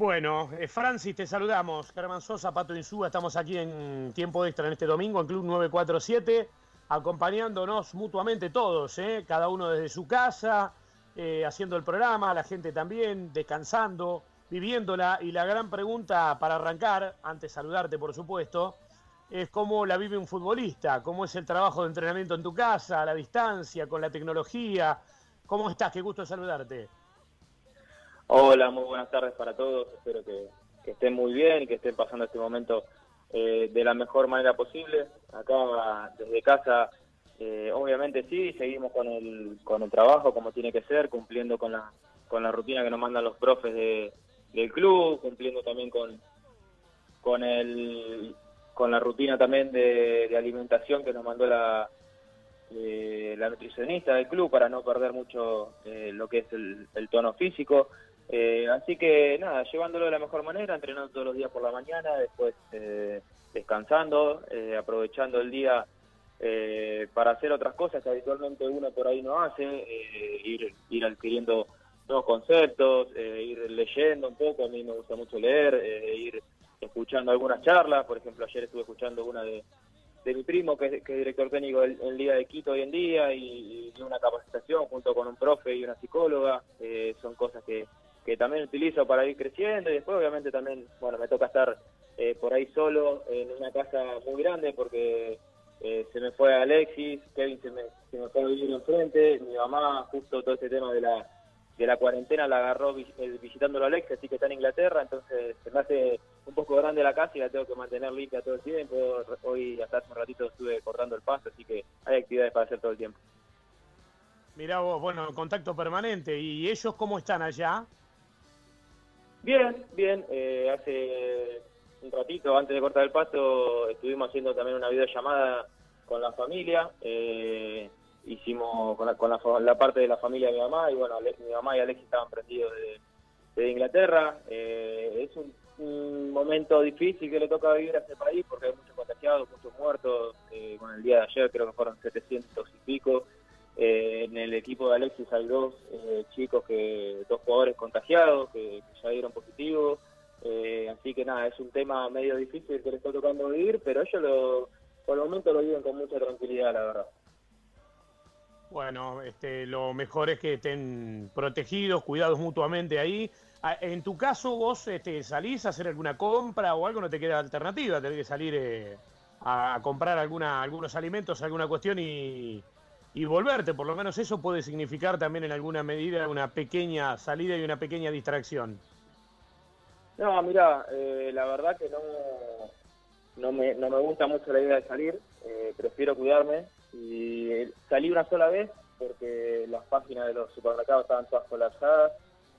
Bueno, eh, Francis, te saludamos. Germán Sosa, Pato Insúa, estamos aquí en tiempo extra en este domingo en Club 947, acompañándonos mutuamente todos, ¿eh? cada uno desde su casa, eh, haciendo el programa, la gente también, descansando, viviéndola. Y la gran pregunta para arrancar, antes de saludarte por supuesto, es cómo la vive un futbolista, cómo es el trabajo de entrenamiento en tu casa, a la distancia, con la tecnología. ¿Cómo estás? Qué gusto saludarte. Hola, muy buenas tardes para todos. Espero que, estén muy bien y que estén pasando este momento eh, de la mejor manera posible. Acá desde casa, eh, obviamente sí, seguimos con el, con el trabajo como tiene que ser, cumpliendo con la, con la rutina que nos mandan los profes de, del club, cumpliendo también con, con, el, con la rutina también de, alimentación que nos mandó la, eh, la nutricionista del club para no perder mucho lo que es el, el tono físico. Eh, así que nada, llevándolo de la mejor manera, entrenando todos los días por la mañana, después eh, descansando, eh, aprovechando el día para hacer otras cosas que habitualmente uno por ahí no hace, ir, ir adquiriendo nuevos conceptos, ir leyendo un poco, a mí me gusta mucho leer, ir escuchando algunas charlas, por ejemplo ayer estuve escuchando una de, de mi primo, que es, director técnico del, el Día de Quito hoy en día, y, y, una capacitación junto con un profe y una psicóloga, son cosas que que también utilizo para ir creciendo y después obviamente también, bueno, me toca estar eh, por ahí solo en una casa muy grande porque eh, se me fue Alexis, Kevin se me, se me fue a vivir enfrente, mi mamá justo todo este tema de la de la cuarentena la agarró eh, visitándolo a Alexis, así que está en Inglaterra, entonces se me hace un poco grande la casa y la tengo que mantener limpia todo el tiempo. Hoy hasta hace un ratito estuve cortando el pasto, así que hay actividades para hacer todo el tiempo. Mirá vos, bueno, contacto permanente. ¿Y ellos cómo están allá? Bien, bien. Eh, hace un ratito, antes de cortar el pasto, estuvimos haciendo también una videollamada con la familia. Eh, hicimos con, la, con la, parte de la familia de mi mamá y bueno, mi mamá y Alex estaban prendidos de, Inglaterra. Eh, es un, momento difícil que le toca vivir a este país porque hay muchos contagiados, muchos muertos. con el día de ayer creo que fueron 700 y pico. Eh, en el equipo de Alexis hay dos eh, chicos, que dos jugadores contagiados que, ya dieron positivo. Eh, así que nada, es un tema medio difícil que les está tocando vivir, pero ellos lo, por el momento lo viven con mucha tranquilidad, la verdad. Bueno, este, lo mejor es que estén protegidos, cuidados mutuamente ahí. Ah, en tu caso, vos este, salís a hacer alguna compra o algo, no te queda alternativa, tenés que salir a comprar alguna, algunos alimentos, alguna cuestión y, y volverte, por lo menos eso puede significar también en alguna medida una pequeña salida y una pequeña distracción. No, mira, eh, la verdad que no, no, me, no me gusta mucho la idea de salir, eh, prefiero cuidarme y salí una sola vez porque las páginas de los supermercados estaban todas colapsadas,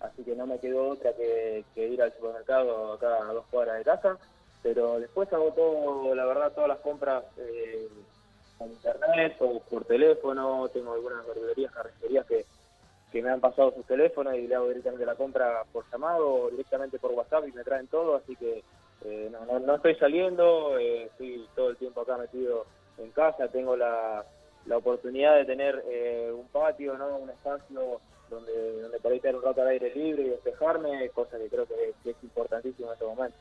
así que no me quedó otra que, ir al supermercado acá a dos cuadras de casa, pero después hago todo, la verdad, todas las compras eh, por internet o por teléfono, tengo algunas verdulerías, carnicerías que, que me han pasado sus teléfonos y le hago directamente la compra por llamado o directamente por WhatsApp y me traen todo, así que eh, no, no, estoy saliendo, eh, estoy todo el tiempo acá metido en casa, tengo la, la oportunidad de tener eh, un patio, ¿no? un espacio donde, donde para tener un rato al aire libre y despejarme, cosa que creo que, que es importantísimo en este momento.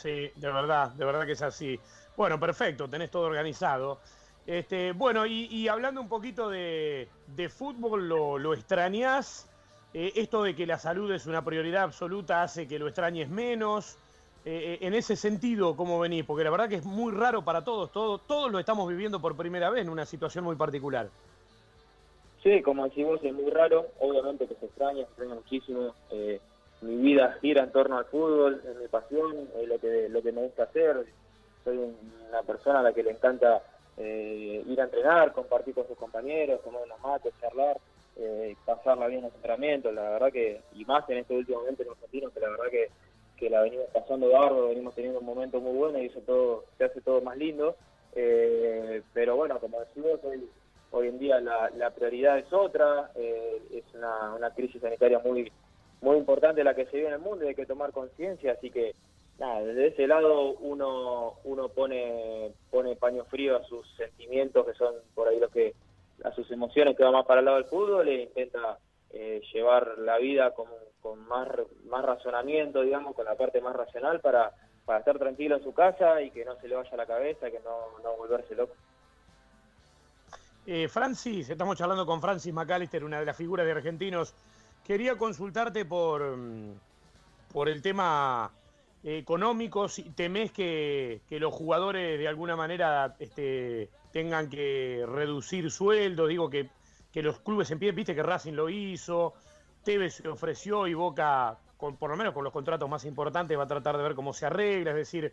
Sí, de verdad, de verdad que es así. Bueno, perfecto, tenés todo organizado. Este, bueno, y, hablando un poquito de, fútbol, ¿lo, lo extrañás? Eh, esto de que la salud es una prioridad absoluta hace que lo extrañes menos. Eh, eh, en ese sentido, ¿cómo venís? Porque la verdad que es muy raro para todos, todos, todos lo estamos viviendo por primera vez en una situación muy particular. Sí, como decís vos, es muy raro, obviamente que se extraña, se extraña muchísimo. Mi vida gira en torno al fútbol, es mi pasión, es lo que, lo que me gusta hacer, soy una persona a la que le encanta eh, ir a entrenar, compartir con sus compañeros, tomar unos mates, charlar, eh, pasarla bien en los entrenamientos, la verdad que, y más en este último momento en Argentina, que la verdad que, que la venimos pasando barro, venimos teniendo un momento muy bueno y eso todo se hace todo más lindo, eh, pero bueno, como decimos, hoy, hoy en día la, la prioridad es otra, eh, es una, una crisis sanitaria muy muy importante la que se vive en el mundo y hay que tomar conciencia, así que nada, desde ese lado uno, uno pone, pone paño frío a sus sentimientos, que son por ahí los que, a sus emociones que van más para el lado del fútbol, e intenta eh, llevar la vida como, con más, más razonamiento, digamos, con la parte más racional para, para estar tranquilo en su casa y que no se le vaya la cabeza, que no, no volverse loco. Eh, Francis, estamos charlando con Francis McAllister, una de las figuras de argentinos. Quería consultarte por, mm, por el tema económico, si temés que, que los jugadores de alguna manera este, tengan que reducir sueldos, digo que, que los clubes empiecen, viste que Racing lo hizo, Tevez se ofreció y Boca, con, por lo menos con los contratos más importantes, va a tratar de ver cómo se arregla, es decir,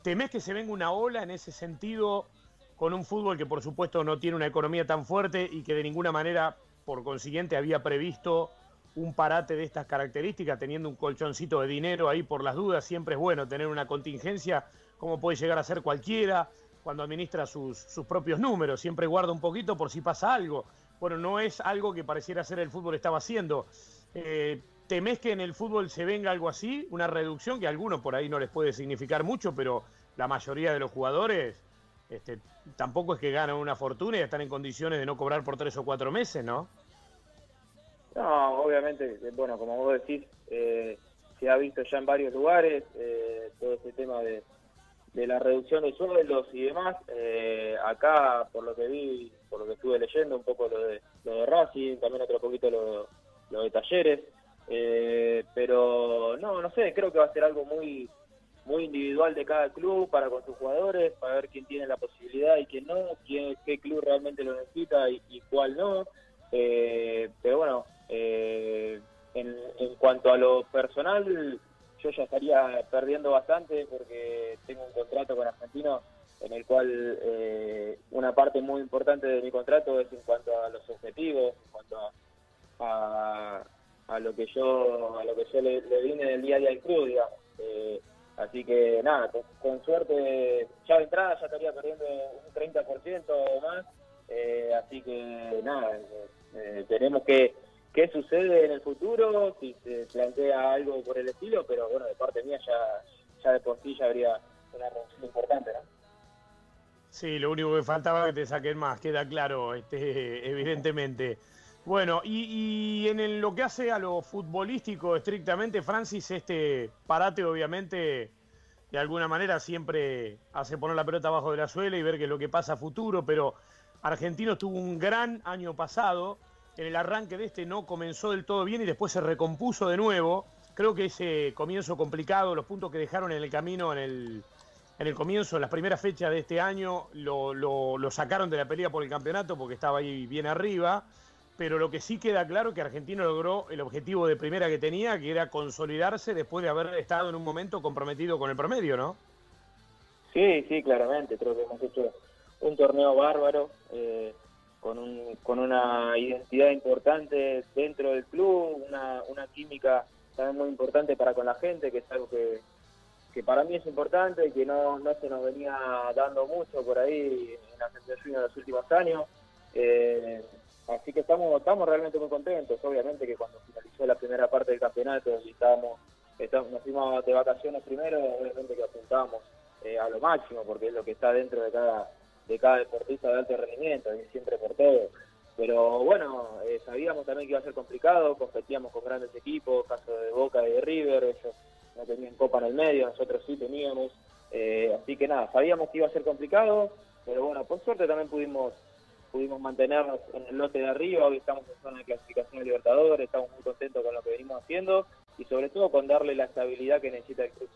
¿temés que se venga una ola en ese sentido con un fútbol que por supuesto no tiene una economía tan fuerte y que de ninguna manera, por consiguiente, había previsto un parate de estas características, teniendo un colchoncito de dinero ahí por las dudas, siempre es bueno tener una contingencia, como puede llegar a ser cualquiera, cuando administra sus, sus propios números, siempre guarda un poquito por si pasa algo. Bueno, no es algo que pareciera ser el fútbol estaba haciendo. Eh, ¿Temés que en el fútbol se venga algo así? Una reducción que a algunos por ahí no les puede significar mucho, pero la mayoría de los jugadores este, tampoco es que ganan una fortuna y están en condiciones de no cobrar por tres o cuatro meses, ¿no? No, obviamente, bueno, como vos decís, eh, se ha visto ya en varios lugares eh, todo este tema de, la reducción de sueldos y demás. Eh, acá, por lo que vi, por lo que estuve leyendo, un poco lo de, lo de Racing, también otro poquito lo, lo de Talleres. pero no, no sé, creo que va a ser algo muy muy individual de cada club para con sus jugadores, para ver quién tiene la posibilidad y quién no, quién, qué club realmente lo necesita y, y cuál no. pero bueno, eh, en, cuanto a lo personal, yo ya estaría perdiendo bastante porque tengo un contrato con Argentino en el cual eh, una parte muy importante de mi contrato es en cuanto a los objetivos, en cuanto a, a, lo que yo a lo que yo le, le vine del día a día al club, digamos. Eh, así que nada, con, suerte ya de entrada ya estaría perdiendo un 30% o más, eh, así que nada, tenemos que qué sucede en el futuro, si se plantea algo por el estilo, pero bueno, de parte mía ya, ya de por sí ya habría una reducción importante, ¿no? Sí, lo único que faltaba que te saquen más, queda claro, este, evidentemente. Bueno, y, en lo que hace a lo futbolístico estrictamente, Francis, este parate obviamente de alguna manera siempre hace poner la pelota abajo de la suela y ver qué es lo que pasa a futuro, pero Argentino tuvo un gran año pasado, en el arranque de este no comenzó del todo bien y después se recompuso de nuevo. Creo que ese comienzo complicado, los puntos que dejaron en el camino en el, en el comienzo, en las primeras fechas de este año, lo, lo, sacaron de la pelea por el campeonato porque estaba ahí bien arriba. Pero lo que sí queda claro es que Argentina logró el objetivo de primera que tenía, que era consolidarse después de haber estado en un momento comprometido con el promedio, ¿no? Sí, sí, claramente. Creo que hemos hecho un torneo bárbaro. Eh, con, un, con una identidad importante dentro del club, una, una química también muy importante para con la gente, que es algo que, que para mí es importante y que no, no se nos venía dando mucho por ahí en la Argentina en los últimos años. Eh, así que estamos, estamos realmente muy contentos. Obviamente que cuando finalizó la primera parte del campeonato y estábamos, nos fuimos de vacaciones primero, obviamente que apuntábamos eh, a lo máximo, porque es lo que está dentro de cada de cada deportista de alto rendimiento, siempre por todo. Pero bueno, eh, sabíamos también que iba a ser complicado, competíamos con grandes equipos, caso de Boca y de River, ellos no tenían copa en el medio, nosotros sí teníamos. Eh, así que nada, sabíamos que iba a ser complicado, pero bueno, por suerte también pudimos pudimos mantenernos en el lote de arriba, hoy estamos en zona de clasificación de Libertadores, estamos muy contentos con lo que venimos haciendo y sobre todo con darle la estabilidad que necesita el club.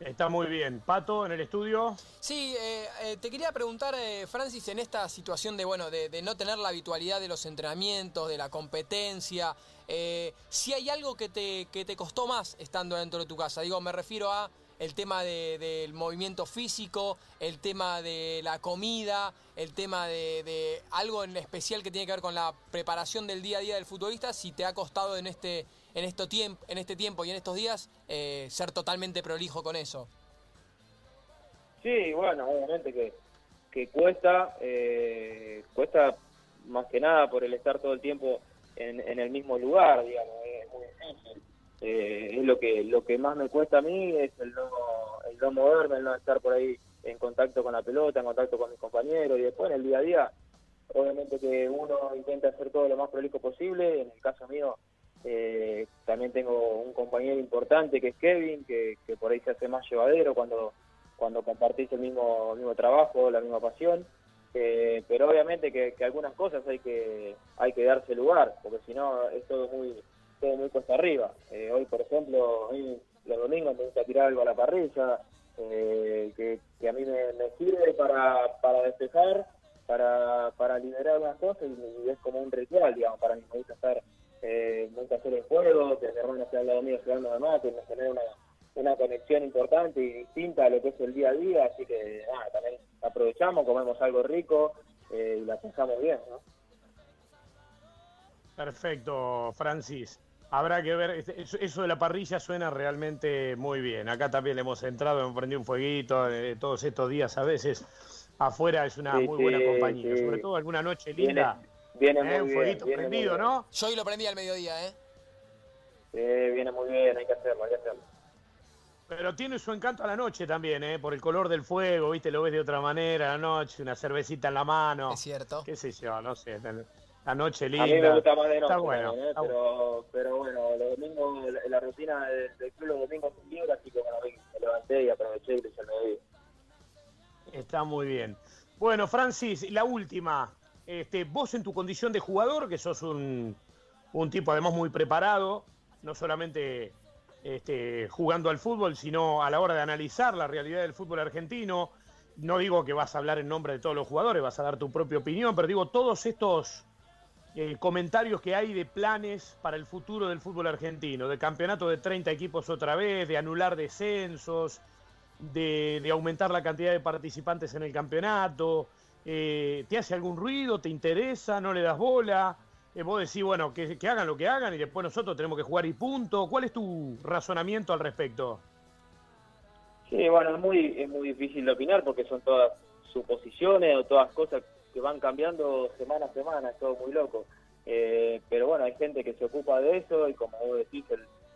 Está muy bien. Pato, en el estudio. Sí, eh, eh, te quería preguntar, eh, Francis, en esta situación de, bueno, de, no tener la habitualidad de los entrenamientos, de la competencia, si hay algo que te, que te costó más estando dentro de tu casa. Digo, me refiero a el tema del movimiento físico, el tema de la comida, el tema de, de, algo en especial que tiene que ver con la preparación del día a día del futbolista, si te ha costado en este en, esto tiempo, en este tiempo y en estos días eh, ser totalmente prolijo con eso. Sí, bueno, obviamente que, que cuesta, eh, cuesta más que nada por el estar todo el tiempo en, en el mismo lugar, digamos, es muy difícil. Eh, es lo que lo que más me cuesta a mí es el no, el no moverme, el no estar por ahí en contacto con la pelota, en contacto con mis compañeros y después en el día a día, obviamente que uno intenta hacer todo lo más prolijo posible, en el caso mío Eh, también tengo un compañero importante que es Kevin, que, por ahí se hace más llevadero cuando, cuando compartís el mismo, mismo trabajo, la misma pasión. Eh, pero obviamente que, algunas cosas hay que hay que darse lugar, porque si no es todo muy todo muy cuesta arriba. Eh, hoy, por ejemplo, los domingos me gusta tirar algo a la parrilla, que, a mí me, sirve para, para despejar, para, para liberar las cosas y, es como un ritual, digamos, para mí me gusta estar eh, nunca hacer el juego, que al lado mío jugando de mate, tener una, una conexión importante y distinta a lo que es el día a día, así que nada, también aprovechamos, comemos algo rico eh, y la pensamos bien, ¿no? Perfecto, Francis. Habrá que ver, eso de la parrilla suena realmente muy bien. Acá también le hemos entrado, hemos prendido un fueguito eh, todos estos días a veces. Afuera es una muy buena compañía, sobre todo alguna noche linda. Viene eh, muy bien. prendido, ¿no? Yo hoy lo prendí al mediodía, ¿eh? Sí, viene muy bien, hay que hacerlo, hay que hacerlo. Pero tiene su encanto a la noche también, ¿eh? Por el color del fuego, ¿viste? Lo ves de otra manera a la noche, una cervecita en la mano. Es cierto. Qué sé yo, no sé. La noche linda. A mí me gusta más de noche. Está bueno. ¿eh? pero, pero bueno, los domingos, la, rutina del, club los domingos es libre, así que bueno, me levanté y aproveché y hice el mediodía. Está muy bien. Bueno, Francis, la última. Este, vos en tu condición de jugador, que sos un, tipo además muy preparado, no solamente este, jugando al fútbol, sino a la hora de analizar la realidad del fútbol argentino. No digo que vas a hablar en nombre de todos los jugadores, vas a dar tu propia opinión, pero digo, todos estos eh, comentarios que hay de planes para el futuro del fútbol argentino, de campeonato de 30 equipos otra vez, de anular descensos, de, de aumentar la cantidad de participantes en el campeonato, eh, ¿te hace algún ruido? ¿Te interesa? ¿No le das bola? Eh, vos decís, bueno, que, hagan lo que hagan y después nosotros tenemos que jugar y punto. ¿Cuál es tu razonamiento al respecto? Sí, bueno, es muy, es muy difícil de opinar porque son todas suposiciones o todas cosas que van cambiando semana a semana, es todo muy loco. Eh, pero bueno, hay gente que se ocupa de eso y como vos decís,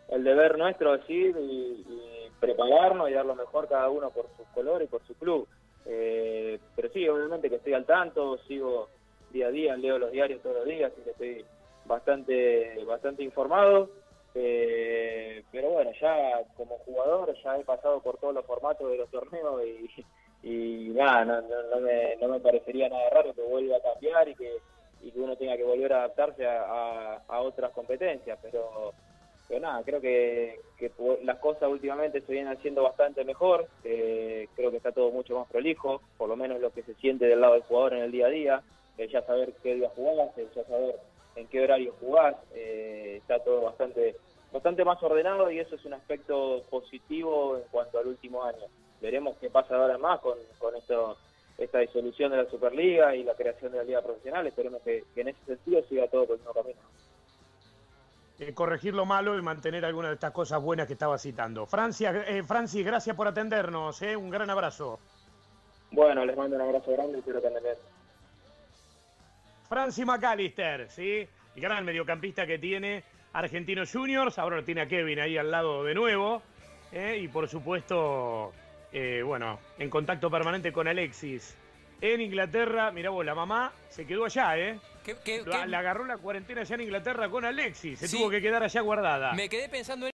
el, deber nuestro es ir y, y prepararnos y dar lo mejor cada uno por su color y por su club. Eh, pero sí, obviamente que estoy al tanto, sigo día a día, leo los diarios todos los días, así que estoy bastante, bastante informado. Eh, pero bueno, ya como jugador ya he pasado por todos los formatos de los torneos y, nada, no, no, me, no me parecería nada raro que vuelva a cambiar y que, y que uno tenga que volver a adaptarse a, a otras competencias, pero pero nada, creo que, las cosas últimamente se vienen haciendo bastante mejor, eh, creo que está todo mucho más prolijo, por lo menos lo que se siente del lado del jugador en el día a día, ya saber qué día jugás, ya saber en qué horario jugás, eh, está todo bastante bastante más ordenado y eso es un aspecto positivo en cuanto al último año. Veremos qué pasa ahora más con, con esto, esta disolución de la Superliga y la creación de la Liga Profesional, esperemos que, que en ese sentido siga todo por el mismo camino. Eh, corregir lo malo y mantener algunas de estas cosas buenas que estaba citando. Francia, eh, Francis, gracias por atendernos, eh, un gran abrazo. Bueno, les mando un abrazo grande y espero que anden. Francis McAllister, ¿sí? el gran mediocampista que tiene Argentinos Juniors, ahora lo tiene a Kevin ahí al lado de nuevo, y por supuesto, bueno, en contacto permanente con Alexis. En Inglaterra, mira vos, la mamá se quedó allá, ¿eh? Le agarró la cuarentena allá en Inglaterra con Alexis. Se tuvo que quedar allá guardada. Me quedé pensando en